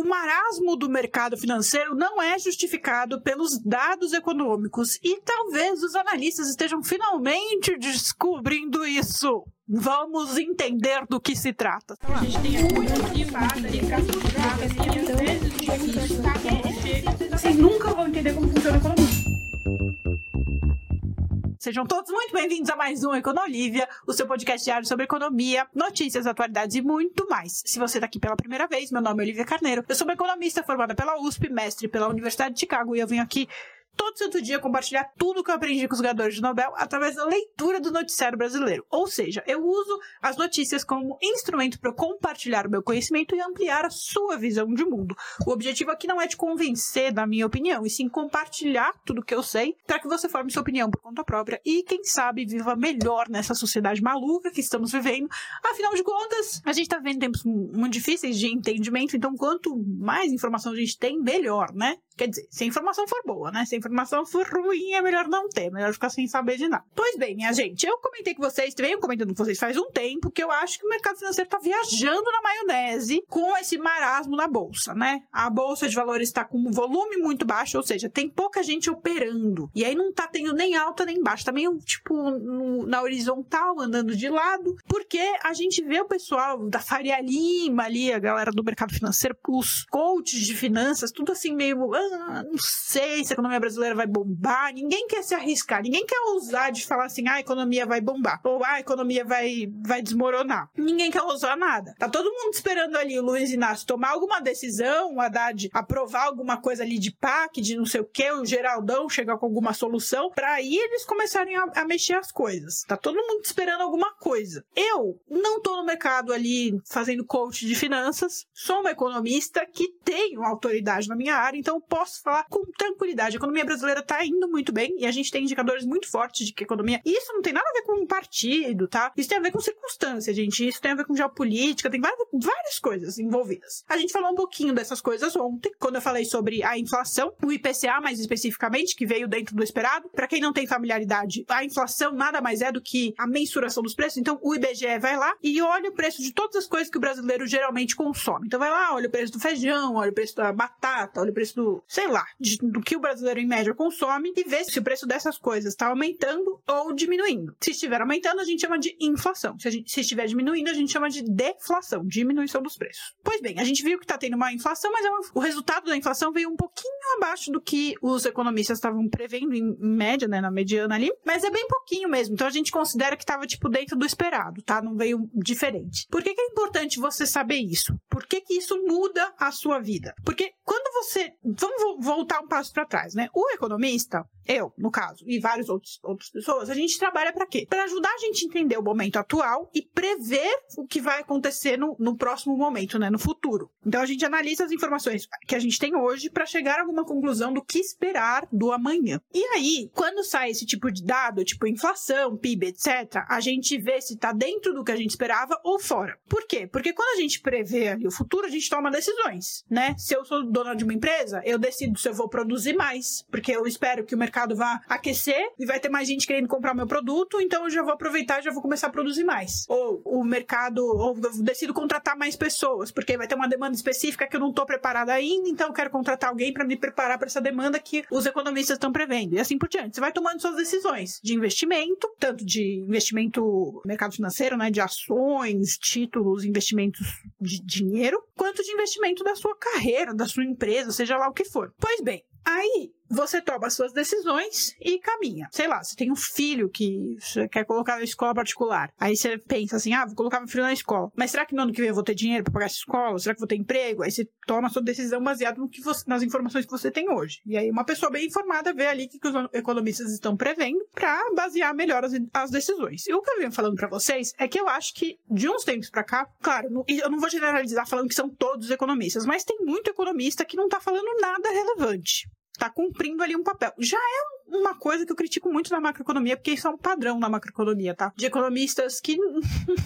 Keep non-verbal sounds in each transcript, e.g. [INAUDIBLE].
o marasmo do mercado financeiro não é justificado pelos dados econômicos e talvez os analistas estejam finalmente descobrindo isso. Vamos entender do que se trata. A gente tem Vocês nunca vão entender como funciona a economia. Sejam todos muito bem-vindos a mais um Econolívia, o seu podcast diário sobre economia, notícias, atualidades e muito mais. Se você está aqui pela primeira vez, meu nome é Olivia Carneiro, eu sou uma economista formada pela USP, mestre pela Universidade de Chicago e eu venho aqui todo santo dia compartilhar tudo que eu aprendi com os ganhadores de Nobel através da leitura do noticiário brasileiro. Ou seja, eu uso as notícias como instrumento para compartilhar o meu conhecimento e ampliar a sua visão de mundo. O objetivo aqui não é te convencer da minha opinião, e sim compartilhar tudo que eu sei para que você forme sua opinião por conta própria e, quem sabe, viva melhor nessa sociedade maluca que estamos vivendo. Afinal de contas, a gente está vivendo tempos muito difíceis de entendimento, então quanto mais informação a gente tem, melhor, né? Quer dizer, se a informação for boa, né? Se a informação for ruim, é melhor não ter, melhor ficar sem saber de nada. Pois bem, minha gente, eu comentei com vocês, venho comentando com vocês faz um tempo, que eu acho que o mercado financeiro tá viajando na maionese com esse marasmo na bolsa, né? A bolsa de valores está com um volume muito baixo, ou seja, tem pouca gente operando. E aí não tá tendo nem alta nem baixa, tá meio tipo no, na horizontal, andando de lado, porque a gente vê o pessoal da Faria Lima ali, a galera do mercado financeiro, os coaches de finanças, tudo assim meio. Não sei se a economia brasileira vai bombar. Ninguém quer se arriscar, ninguém quer ousar de falar assim, ah, a economia vai bombar, ou ah, a economia vai, vai desmoronar. Ninguém quer ousar nada. Tá todo mundo esperando ali o Luiz Inácio tomar alguma decisão, o Haddad aprovar alguma coisa ali de PAC, de não sei o que, o Geraldão chegar com alguma solução, para aí eles começarem a, a mexer as coisas. Tá todo mundo esperando alguma coisa. Eu não tô no mercado ali fazendo coach de finanças, sou uma economista que tenho autoridade na minha área, então posso posso falar com tranquilidade. A economia brasileira está indo muito bem e a gente tem indicadores muito fortes de que a economia. Isso não tem nada a ver com um partido, tá? Isso tem a ver com circunstância, gente. Isso tem a ver com geopolítica, tem várias, várias coisas envolvidas. A gente falou um pouquinho dessas coisas ontem, quando eu falei sobre a inflação, o IPCA mais especificamente, que veio dentro do esperado. Para quem não tem familiaridade, a inflação nada mais é do que a mensuração dos preços. Então, o IBGE vai lá e olha o preço de todas as coisas que o brasileiro geralmente consome. Então, vai lá, olha o preço do feijão, olha o preço da batata, olha o preço do, sei lá, de, do que o brasileiro em média consome e ver se o preço dessas coisas está aumentando ou diminuindo. Se estiver aumentando, a gente chama de inflação. Se, gente, se estiver diminuindo, a gente chama de deflação, diminuição dos preços. Pois bem, a gente viu que está tendo uma inflação, mas é uma, o resultado da inflação veio um pouquinho abaixo do que os economistas estavam prevendo em, média, né, na mediana ali, mas é bem pouquinho mesmo. Então a gente considera que estava tipo dentro do esperado, tá? Não veio diferente. Por que, que é importante você saber isso? Por que, que isso muda a sua vida? Porque quando você. Vamos voltar um passo para trás, né? O economista, eu, no caso, e várias outras pessoas, a gente trabalha para quê? Para ajudar a gente a entender o momento atual e prever o que vai acontecer no, no próximo momento, né? No futuro. Então a gente analisa as informações que a gente tem hoje para chegar a alguma conclusão do que esperar do amanhã. E aí, quando sai esse tipo de dado, tipo inflação, PIB, etc., a gente vê se está dentro do que a gente esperava ou fora. Por quê? Porque quando a gente prevê o futuro, a gente toma decisões, né? Se eu sou dona de uma empresa, eu decido se eu vou produzir mais, porque eu espero que o mercado vá aquecer e vai ter mais gente querendo comprar meu produto, então eu já vou aproveitar e já vou começar a produzir mais. Ou o mercado, ou eu decido contratar mais pessoas, porque vai ter uma demanda específica que eu não estou preparada ainda, então eu quero contratar alguém para me preparar para essa demanda que os economistas estão prevendo. E assim por diante. Você vai tomando suas decisões de investimento, tanto de investimento no mercado financeiro, né, de ações, títulos, investimentos de dinheiro, quanto de investimento da sua carreira, da sua empresa, seja lá o que for. Pois bem, aí você toma as suas decisões e caminha. Sei lá, você tem um filho que você quer colocar na escola particular. Aí você pensa assim: ah, vou colocar meu filho na escola. Mas será que no ano que vem eu vou ter dinheiro para pagar essa escola? Será que vou ter emprego? Aí você toma sua decisão baseada no que você, nas informações que você tem hoje. E aí uma pessoa bem informada vê ali o que os economistas estão prevendo para basear melhor as, as, decisões. E o que eu venho falando para vocês é que eu acho que de uns tempos para cá, claro, eu não vou generalizar falando que são todos economistas, mas tem muito economista que não tá falando nada relevante está cumprindo ali um papel. Já é uma coisa que eu critico muito na macroeconomia, porque isso é um padrão na macroeconomia, tá? De economistas que [LAUGHS] não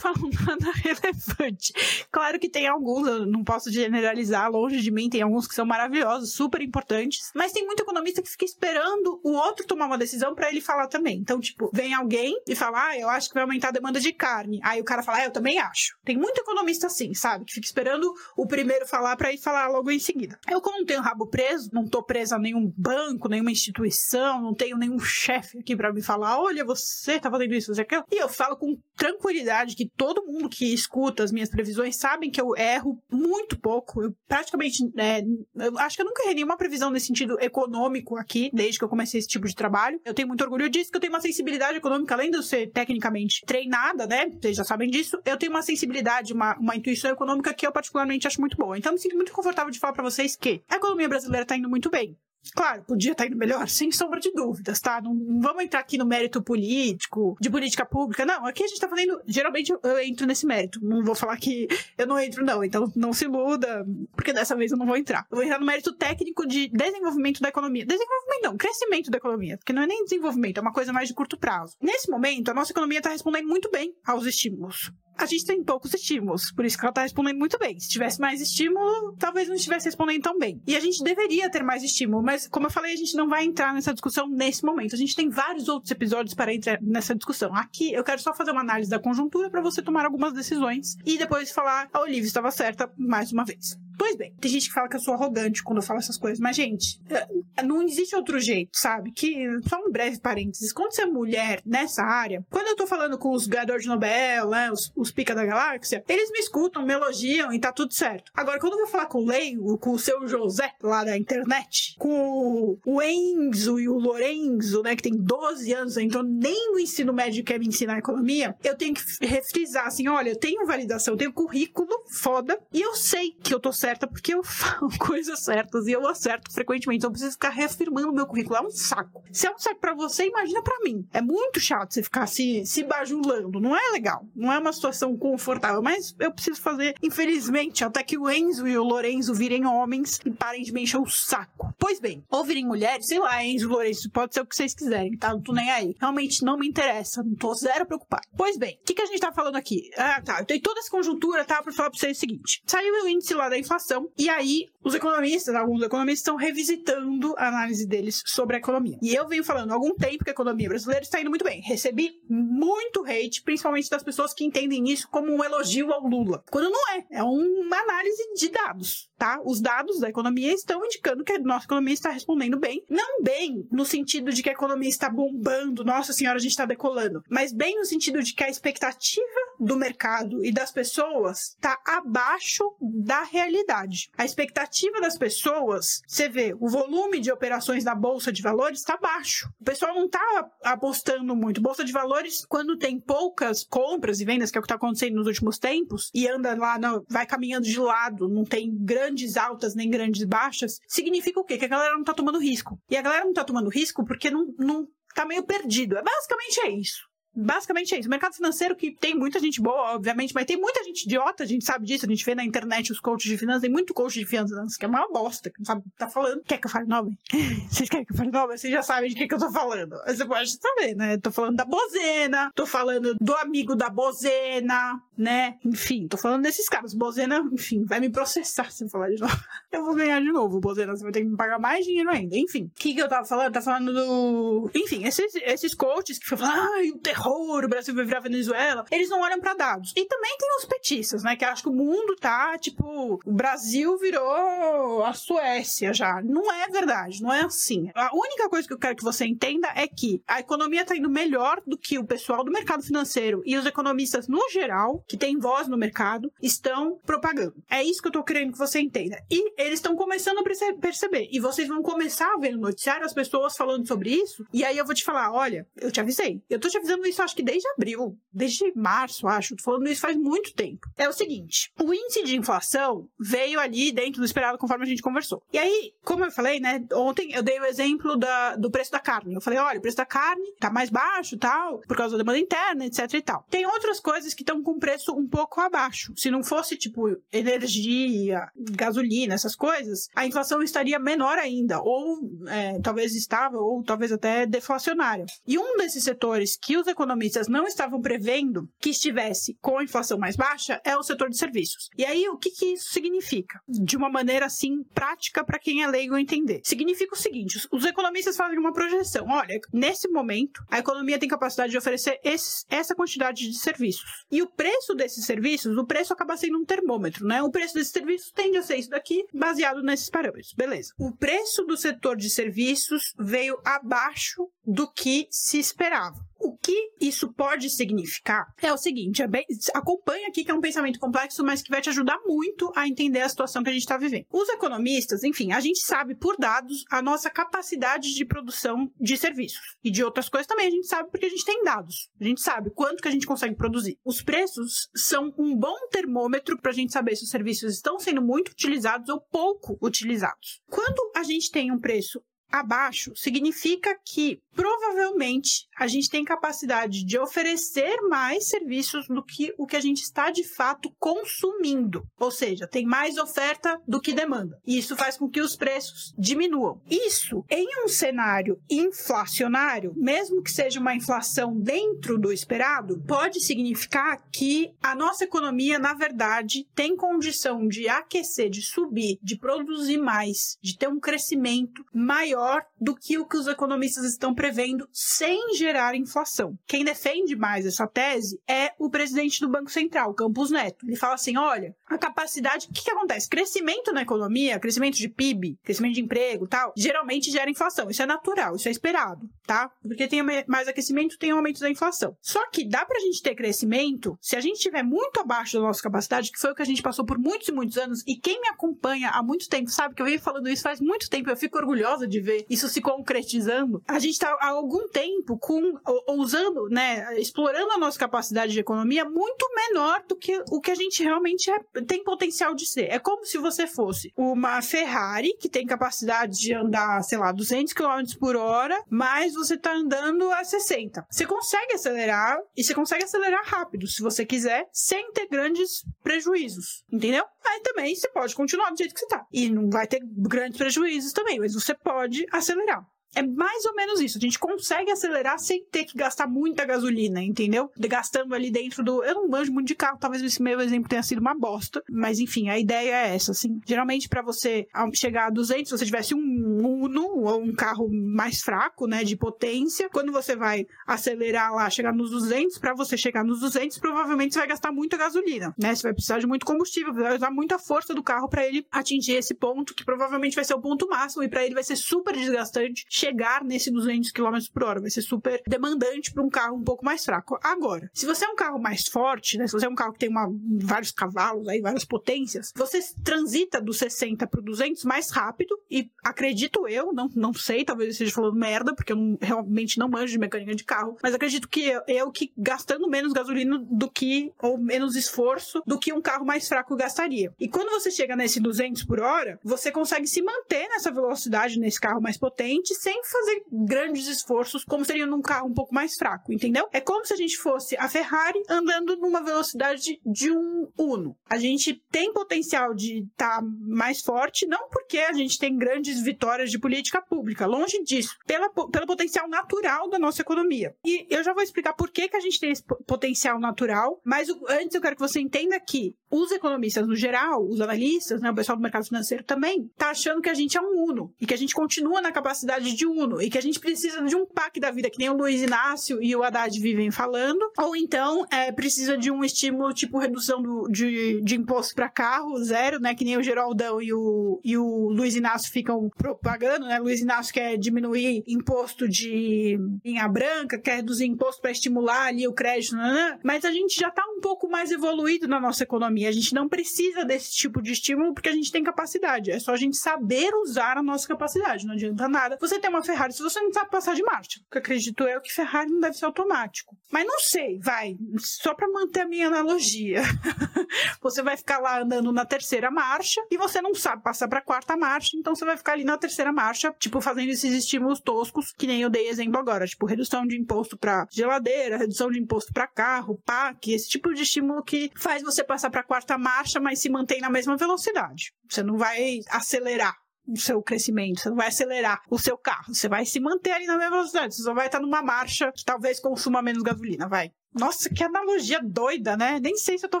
falam nada relevante. Claro que tem alguns, eu não posso generalizar, longe de mim, tem alguns que são maravilhosos, super importantes, mas tem muito economista que fica esperando o outro tomar uma decisão para ele falar também. Então, tipo, vem alguém e fala, ah, eu acho que vai aumentar a demanda de carne. Aí o cara fala, ah, eu também acho. Tem muito economista assim, sabe? Que fica esperando o primeiro falar para ir falar logo em seguida. Eu, como não tenho rabo preso, não tô presa a nenhum banco, nenhuma instituição, não tenho nenhum chefe aqui para me falar, olha, você tá fazendo isso, você aquilo. E eu falo com tranquilidade que todo mundo que escuta as minhas previsões sabem que eu erro muito pouco. Eu praticamente, é, eu acho que eu nunca errei nenhuma previsão nesse sentido econômico aqui, desde que eu comecei esse tipo de trabalho. Eu tenho muito orgulho disso, que eu tenho uma sensibilidade econômica, além de eu ser tecnicamente treinada, né? Vocês já sabem disso. Eu tenho uma sensibilidade, uma, uma intuição econômica que eu particularmente acho muito boa. Então, eu me sinto muito confortável de falar para vocês que a economia brasileira tá indo muito bem. Claro, podia estar indo melhor, sem sombra de dúvidas, tá? Não, não, vamos entrar aqui no mérito político, de política pública. Não, aqui a gente tá falando. Geralmente eu entro nesse mérito. Não vou falar que eu não entro, não. Então não se iluda, porque dessa vez eu não vou entrar. Eu vou entrar no mérito técnico de desenvolvimento da economia. Desenvolvimento não, crescimento da economia. Porque não é nem desenvolvimento, é uma coisa mais de curto prazo. Nesse momento, a nossa economia tá respondendo muito bem aos estímulos a gente tem poucos estímulos, por isso que ela tá respondendo muito bem. Se tivesse mais estímulo, talvez não estivesse respondendo tão bem. E a gente deveria ter mais estímulo, mas como eu falei, a gente não vai entrar nessa discussão nesse momento. A gente tem vários outros episódios para entrar nessa discussão. Aqui eu quero só fazer uma análise da conjuntura para você tomar algumas decisões e depois falar a Olivia estava certa mais uma vez. Pois bem, tem gente que fala que eu sou arrogante quando eu falo essas coisas, mas, gente, é, não existe outro jeito, sabe? Que, só um breve parênteses, quando você é mulher nessa área, quando eu tô falando com os ganhadores de Nobel, né, os, os pica da galáxia, eles me escutam, me elogiam e tá tudo certo. Agora, quando eu vou falar com o Leigo, com o seu José, lá da internet, com o Enzo e o Lorenzo, né, que tem 12 anos, então nem no ensino médio quer me ensinar economia, eu tenho que refrisar assim, olha, eu tenho validação, eu tenho currículo foda, e eu sei que eu tô certo certa porque eu [LAUGHS] falo coisas certas e eu acerto frequentemente. Então eu preciso ficar reafirmando meu currículo. É um saco. Se é um saco para você, imagina para mim. É muito chato você ficar se, se bajulando. Não é legal. Não é uma situação confortável. Mas eu preciso fazer, infelizmente, até que o Enzo e o Lorenzo virem homens e parem de me encher o saco. Pois bem, ou virem mulheres, sei lá, Enzo, Lorenzo, pode ser o que vocês quiserem, tá? Não tô nem aí. Realmente não me interessa. Não tô zero preocupado. Pois bem, o que, que a gente tá falando aqui? Ah, tá. Eu tenho toda essa conjuntura, tá? Pra falar pra vocês o seguinte. Saiu o índice lá da inflação inflação. E aí, os economistas, alguns economistas, estão revisitando a análise deles sobre a economia. E eu venho falando há algum tempo que a economia brasileira está indo muito bem. Recebi muito hate, principalmente das pessoas que entendem isso como um elogio ao Lula. Quando não é. É uma análise de dados, tá? Os dados da economia estão indicando que a nossa economia está respondendo bem. Não bem no sentido de que a economia está bombando, nossa senhora, a gente está decolando. Mas bem no sentido de que a expectativa do mercado e das pessoas está abaixo da realidade. A expectativa das pessoas, você vê, o volume de operações na bolsa de valores está baixo. O pessoal não está apostando muito. Bolsa de valores, quando tem poucas compras e vendas, que é o que está acontecendo nos últimos tempos, e anda lá, não, vai caminhando de lado, não tem grandes altas nem grandes baixas, significa o quê? Que a galera não está tomando risco. E a galera não está tomando risco porque não, não tá meio perdido. É basicamente é isso. Basicamente é isso. O mercado financeiro que tem muita gente boa, obviamente, mas tem muita gente idiota, a gente sabe disso, a gente vê na internet os coaches de finanças, tem muito coach de finanças que é uma bosta, que não sabe o que tá falando. Quer que eu fale nome? [LAUGHS] Vocês querem que eu fale nome? Vocês já sabem de que, que eu tô falando. Você pode saber, né? Tô falando da Bozena, tô falando do amigo da Bozena, né? Enfim, tô falando desses caras. Bozena, enfim, vai me processar se eu falar de novo. [LAUGHS] Eu vou ganhar de novo, Bozena, você vai ter que me pagar mais dinheiro ainda. Enfim, o que, que eu tava falando? Tá falando do. Enfim, esses, esses coaches que falam, ai, o terror terror, o Brasil vai virar Venezuela, eles não olham para dados. E também tem os petistas, né, que acham que o mundo tá, tipo, o Brasil virou a Suécia já. Não é verdade, não é assim. A única coisa que eu quero que você entenda é que a economia tá indo melhor do que o pessoal do mercado financeiro e os economistas no geral, que têm voz no mercado, estão propagando. É isso que eu tô querendo que você entenda. E eles estão começando a perceber. E vocês vão começar a ver no noticiário as pessoas falando sobre isso. E aí eu vou te falar: olha, eu te avisei. Eu tô te avisando isso acho que desde abril, desde março, acho. Tô falando isso faz muito tempo. É o seguinte: o índice de inflação veio ali dentro do esperado conforme a gente conversou. E aí, como eu falei, né? Ontem eu dei o exemplo da, do preço da carne. Eu falei, olha, o preço da carne tá mais baixo tal, por causa da demanda interna, etc e tal. Tem outras coisas que estão com preço um pouco abaixo. Se não fosse, tipo, energia, gasolina, essas coisas, a inflação estaria menor ainda. Ou é, talvez estável, ou talvez até deflacionária. E um desses setores que os economistas não estavam prevendo que estivesse com a inflação mais baixa é o setor de serviços. E aí, o que, que isso significa? De uma maneira assim prática para quem é leigo entender. Significa o seguinte: os economistas fazem uma projeção. Olha, nesse momento, a economia tem capacidade de oferecer esse, essa quantidade de serviços. E o preço desses serviços, o preço acaba sendo um termômetro, né? O preço desses serviços tende a ser isso daqui, baseado nesses parâmetros. Beleza. O preço do setor de serviços veio abaixo do que se esperava. Que isso pode significar é o seguinte: é bem, acompanha aqui que é um pensamento complexo, mas que vai te ajudar muito a entender a situação que a gente está vivendo. Os economistas, enfim, a gente sabe por dados a nossa capacidade de produção de serviços e de outras coisas também a gente sabe porque a gente tem dados. A gente sabe quanto que a gente consegue produzir. Os preços são um bom termômetro para a gente saber se os serviços estão sendo muito utilizados ou pouco utilizados. Quando a gente tem um preço abaixo significa que provavelmente a gente tem capacidade de oferecer mais serviços do que o que a gente está de fato consumindo. Ou seja, tem mais oferta do que demanda. E isso faz com que os preços diminuam. Isso, em um cenário inflacionário, mesmo que seja uma inflação dentro do esperado, pode significar que a nossa economia, na verdade, tem condição de aquecer, de subir, de produzir mais, de ter um crescimento maior do que o que os economistas estão prevendo prevendo sem gerar inflação. Quem defende mais essa tese é o presidente do Banco Central, Campos Neto. Ele fala assim: olha, a capacidade. O que, que acontece? Crescimento na economia, crescimento de PIB, crescimento de emprego tal, geralmente gera inflação. Isso é natural, isso é esperado, tá? Porque tem mais aquecimento, tem aumento da inflação. Só que dá pra gente ter crescimento se a gente estiver muito abaixo da nossa capacidade, que foi o que a gente passou por muitos e muitos anos, e quem me acompanha há muito tempo sabe que eu venho falando isso faz muito tempo, eu fico orgulhosa de ver isso se concretizando. A gente tá há algum tempo com usando, né, explorando a nossa capacidade de economia muito menor do que o que a gente realmente é, tem potencial de ser. É como se você fosse uma Ferrari que tem capacidade de andar, sei lá, 200 km por hora, mas você tá andando a 60. Você consegue acelerar e você consegue acelerar rápido, se você quiser, sem ter grandes prejuízos, entendeu? Aí também você pode continuar do jeito que você tá. E não vai ter grandes prejuízos também, mas você pode acelerar. É mais ou menos isso. A gente consegue acelerar sem ter que gastar muita gasolina, entendeu? Gastando ali dentro do. Eu não manjo muito de carro, talvez esse meu exemplo tenha sido uma bosta. Mas enfim, a ideia é essa, assim. Geralmente, para você chegar a 200, se você tivesse um Uno ou um carro mais fraco, né, de potência, quando você vai acelerar lá, chegar nos 200, para você chegar nos 200, provavelmente você vai gastar muita gasolina, né? Você vai precisar de muito combustível, vai usar muita força do carro para ele atingir esse ponto, que provavelmente vai ser o ponto máximo, e para ele vai ser super desgastante chegar nesse 200 km por hora. Vai ser super demandante para um carro um pouco mais fraco. Agora, se você é um carro mais forte, né? Se você é um carro que tem uma, vários cavalos, aí, várias potências, você transita do 60 para 200 mais rápido e acredito eu, não, não sei, talvez eu esteja falando merda, porque eu não, realmente não manjo de mecânica de carro, mas acredito que eu, eu que gastando menos gasolina do que, ou menos esforço do que um carro mais fraco gastaria. E quando você chega nesse 200 por hora, você consegue se manter nessa velocidade nesse carro mais potente sem fazer grandes esforços, como seria num carro um pouco mais fraco, entendeu? É como se a gente fosse a Ferrari andando numa velocidade de um Uno. A gente tem potencial de estar tá mais forte, não porque a gente tem grandes vitórias de política pública, longe disso, pela, pelo potencial natural da nossa economia. E eu já vou explicar por que, que a gente tem esse potencial natural, mas antes eu quero que você entenda que os economistas no geral, os analistas, né, o pessoal do mercado financeiro também, tá achando que a gente é um Uno e que a gente continua na capacidade de Uno e que a gente precisa de um PAC da vida, que nem o Luiz Inácio e o Haddad vivem falando, ou então é, precisa de um estímulo tipo redução do, de, de imposto para carro, zero, né, que nem o Geraldão e o, e o Luiz Inácio ficam propagando, né, Luiz Inácio quer diminuir imposto de linha branca, quer reduzir imposto para estimular ali o crédito, né, né, mas a gente já tá um pouco mais evoluído na nossa economia, a gente não precisa desse tipo de estímulo porque a gente tem capacidade, é só a gente saber usar a nossa capacidade, não adianta nada. Você ter uma Ferrari se você não sabe passar de marcha? Porque acredito eu que Ferrari não deve ser automático. Mas não sei, vai, só para manter a minha analogia. [LAUGHS] você vai ficar lá andando na terceira marcha e você não sabe passar para quarta marcha, então você vai ficar ali na terceira marcha, tipo fazendo esses estímulos toscos que nem eu dei exemplo agora, tipo redução de imposto para geladeira, redução de imposto para carro, PAC, esse tipo de estímulo que faz você passar para quarta marcha, mas se mantém na mesma velocidade. Você não vai acelerar o seu crescimento, você não vai acelerar o seu carro, você vai se manter ali na mesma velocidade, você só vai estar numa marcha que talvez consuma menos gasolina, vai. Nossa, que analogia doida, né? Nem sei se eu tô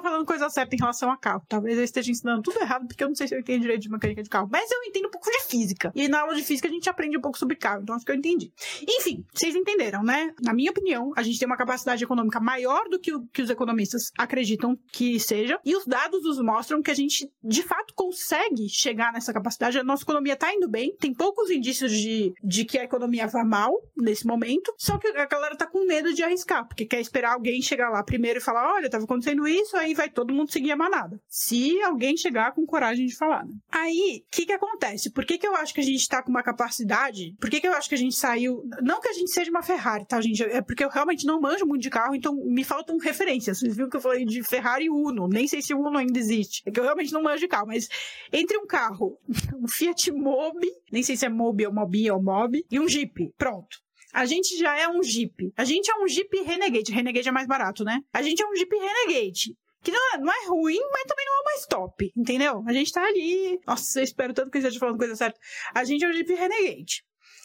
falando coisa certa em relação a carro. Talvez eu esteja ensinando tudo errado, porque eu não sei se eu entendo direito de mecânica de carro. Mas eu entendo um pouco de física. E na aula de física a gente aprende um pouco sobre carro, então acho que eu entendi. Enfim, vocês entenderam, né? Na minha opinião, a gente tem uma capacidade econômica maior do que, o, que os economistas acreditam que seja. E os dados nos mostram que a gente, de fato, consegue chegar nessa capacidade. A nossa economia tá indo bem, tem poucos indícios de, de que a economia vá mal nesse momento. Só que a galera tá com medo de arriscar, porque quer esperar alguém chegar lá primeiro e falar: olha, tava acontecendo isso, aí vai todo mundo seguir a manada. Se alguém chegar com coragem de falar, né? Aí, o que que acontece? Por que que eu acho que a gente tá com uma capacidade? Por que que eu acho que a gente saiu. Não que a gente seja uma Ferrari, tá, gente? É porque eu realmente não manjo muito de carro, então me faltam referências. Vocês viram que eu falei de Ferrari Uno. Nem sei se o Uno ainda existe. É que eu realmente não manjo de carro, mas entre um carro, [LAUGHS] um Fiat Mobi, nem sei se é Mobi ou Mobi ou Mobi, e um Jeep. Pronto. A gente já é um Jeep. A gente é um Jeep Renegade. Renegade é mais barato, né? A gente é um Jeep Renegade. Que não é, não é ruim, mas também não é mais top, entendeu? A gente tá ali. Nossa, eu espero tanto que eu esteja falando coisa certa. A gente é um Jeep Renegade.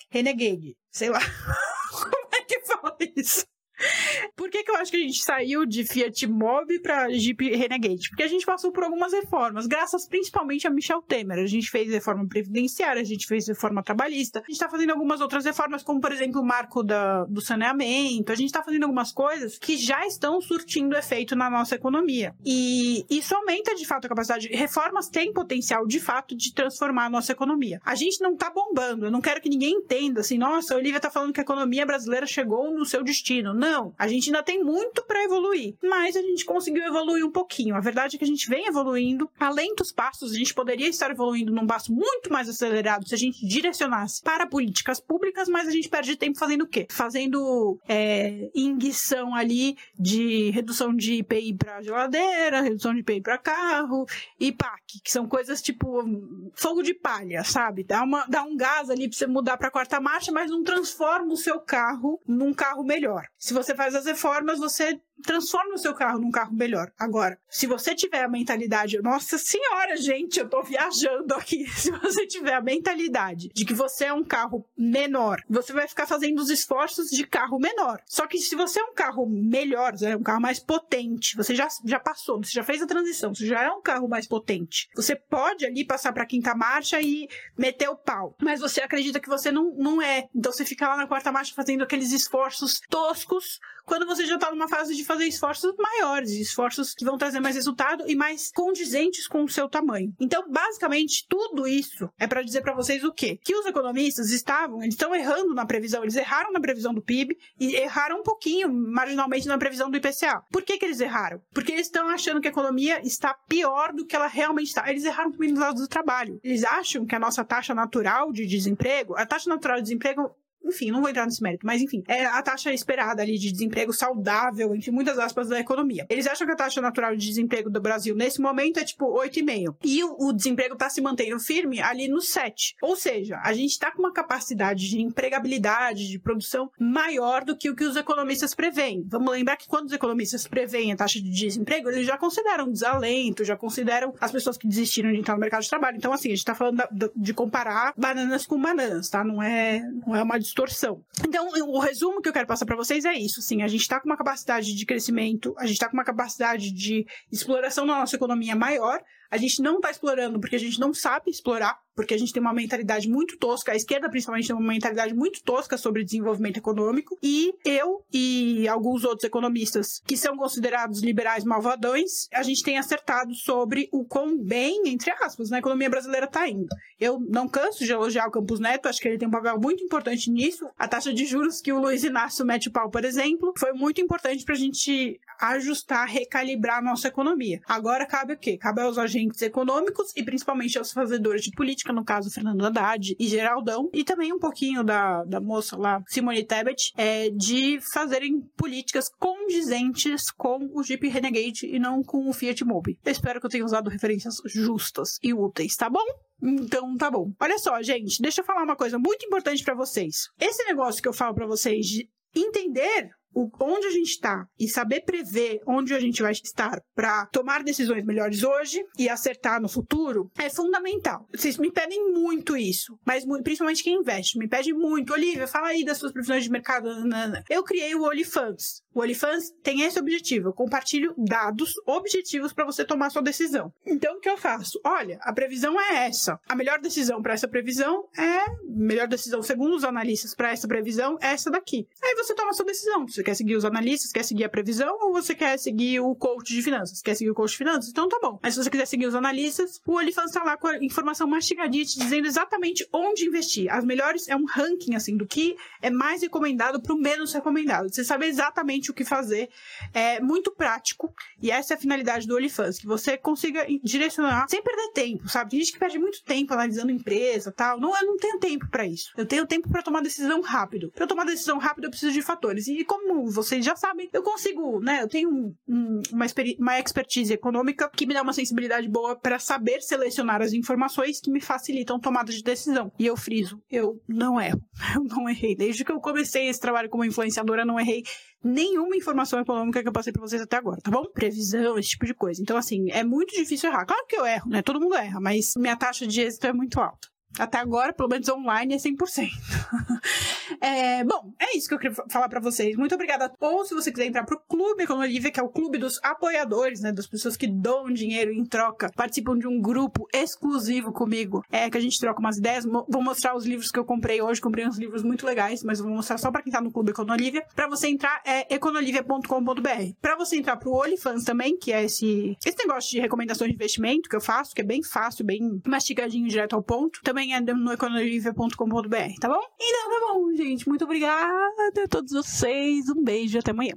Renegade. Sei lá. [LAUGHS] Como é que fala isso? [LAUGHS] Por que, que eu acho que a gente saiu de Fiat Mobi para Jeep Renegade? Porque a gente passou por algumas reformas, graças principalmente a Michel Temer. A gente fez reforma previdenciária, a gente fez reforma trabalhista, a gente está fazendo algumas outras reformas, como por exemplo o marco da, do saneamento. A gente está fazendo algumas coisas que já estão surtindo efeito na nossa economia. E isso aumenta de fato a capacidade. Reformas têm potencial de fato de transformar a nossa economia. A gente não está bombando. Eu não quero que ninguém entenda assim, nossa, a Olivia está falando que a economia brasileira chegou no seu destino. Não, a gente ainda tem muito para evoluir, mas a gente conseguiu evoluir um pouquinho. A verdade é que a gente vem evoluindo a lentos passos. A gente poderia estar evoluindo num passo muito mais acelerado se a gente direcionasse para políticas públicas, mas a gente perde tempo fazendo o quê? Fazendo é, inguição ali de redução de IPI para geladeira, redução de IPI para carro e PAC, que são coisas tipo fogo de palha, sabe? Dá, uma, dá um gás ali para você mudar para quarta marcha, mas não transforma o seu carro num carro melhor. Se você faz as reformas, você transforma o seu carro num carro melhor. Agora, se você tiver a mentalidade, nossa senhora, gente, eu tô viajando aqui. [LAUGHS] Se você tiver a mentalidade de que você é um carro menor, você vai ficar fazendo os esforços de carro menor. Só que se você é um carro melhor, é um carro mais potente, você já, já passou, você já fez a transição, você já é um carro mais potente. Você pode ali passar para quinta marcha e meter o pau. Mas você acredita que você não, não é. Então você fica lá na quarta marcha fazendo aqueles esforços toscos quando você já tá numa fase de fazer esforços maiores, esforços que vão trazer mais resultado e mais condizentes com o seu tamanho. Então, basicamente, tudo isso é para dizer para vocês o quê? Que os economistas estavam, eles estão errando na previsão, eles erraram na previsão do PIB e erraram um pouquinho, marginalmente, na previsão do IPCA. Por que que eles erraram? Porque eles estão achando que a economia está pior do que ela realmente está. Eles erraram também nos lados do trabalho. Eles acham que a nossa taxa natural de desemprego, a taxa natural de desemprego enfim, não vou entrar nesse mérito, mas enfim, é a taxa esperada ali de desemprego saudável, entre muitas aspas, da economia. Eles acham que a taxa natural de desemprego do Brasil nesse momento é tipo 8,5. E o, o desemprego tá se mantendo firme ali no 7. Ou seja, a gente tá com uma capacidade de empregabilidade, de produção maior do que o que os economistas preveem. Vamos lembrar que quando os economistas preveem a taxa de desemprego, eles já consideram desalento, já consideram as pessoas que desistiram de entrar no mercado de trabalho. Então, assim, a gente tá falando da, de comparar bananas com bananas, tá? Não é, não é uma distorção. Então, o resumo que eu quero passar para vocês é isso, assim, a gente está com uma capacidade de crescimento, a gente está com uma capacidade de exploração da nossa economia maior, a gente não está explorando porque a gente não sabe explorar, porque a gente tem uma mentalidade muito tosca, a esquerda principalmente tem uma mentalidade muito tosca sobre desenvolvimento econômico, e eu e alguns outros economistas que são considerados liberais malvadões, a gente tem acertado sobre o quão bem, entre aspas, na economia brasileira está indo. Eu não canso de elogiar o Campos Neto, acho que ele tem um papel muito importante nisso. A taxa de juros que o Luiz Inácio mete o pau, por exemplo, foi muito importante para a gente ajustar, recalibrar a nossa economia. Agora cabe o quê? Cabe aos agentes agentes econômicos e principalmente aos fazedores de política, no caso Fernando Haddad e Geraldão, e também um pouquinho da, da moça lá, Simone Tebet, é, de fazerem políticas condizentes com o Jeep Renegade e não com o Fiat Mobi. Espero que eu tenha usado referências justas e úteis, tá bom? Então tá bom. Olha só, gente, deixa eu falar uma coisa muito importante para vocês. Esse negócio que eu falo para vocês de entender o, onde a gente está e saber prever onde a gente vai estar para tomar decisões melhores hoje e acertar no futuro é fundamental. Vocês me pedem muito isso, mas principalmente quem investe, me pede muito. Olivia, fala aí das suas previsões de mercado. Eu criei o Olifants. O Olifants tem esse objetivo. Eu compartilho dados objetivos para você tomar sua decisão. Então, o que eu faço? Olha, a previsão é essa. A melhor decisão para essa previsão é. Melhor decisão, segundo os analistas, para essa previsão é essa daqui. Aí você toma sua decisão. Você quer seguir os analistas, quer seguir a previsão, ou você quer seguir o coach de finanças? Quer seguir o coach de finanças? Então tá bom. Mas se você quiser seguir os analistas, o Olifants está lá com a informação mastigadinha, te dizendo exatamente onde investir. As melhores é um ranking, assim, do que é mais recomendado para o menos recomendado. Você sabe exatamente o que fazer. É muito prático. E essa é a finalidade do OnlyFans, que você consiga direcionar sem perder tempo, sabe? Tem gente que perde muito tempo analisando empresa tal. Não, eu não tenho tempo para isso. Eu tenho tempo para tomar decisão rápido. Para eu tomar decisão rápido, eu preciso de fatores. E como vocês já sabem, eu consigo, né? Eu tenho um, um, uma, uma expertise econômica que me dá uma sensibilidade boa para saber selecionar as informações que me facilitam tomada de decisão. E eu friso, eu não erro. [LAUGHS] Eu não errei. Desde que eu comecei esse trabalho como influenciadora, não errei nenhuma informação econômica que eu passei pra vocês até agora, tá bom? Previsão, esse tipo de coisa. Então, assim, é muito difícil errar. Claro que eu erro, né? Todo mundo erra, mas minha taxa de êxito é muito alta. Até agora, pelo menos online, é 100%. [LAUGHS] é, bom, é isso que eu queria falar para vocês. Muito obrigada. Ou se você quiser entrar pro Clube com Olivia, que é o clube dos apoiadores, né? Das pessoas que dão dinheiro em troca, participam de um grupo exclusivo comigo, é que a gente troca umas ideias. Vou mostrar os livros que eu comprei hoje. Comprei uns livros muito legais, mas vou mostrar só para quem tá no Clube Econolivia. Para você entrar, é econolivia.com.br. Para você entrar pro OnlyFans também, que é esse, esse negócio de recomendações de investimento que eu faço, que é bem fácil, bem mastigadinho, direto ao ponto. Também é no economia.com.br, tá bom? Então tá bom, gente. Muito obrigada a todos vocês. Um beijo e até amanhã.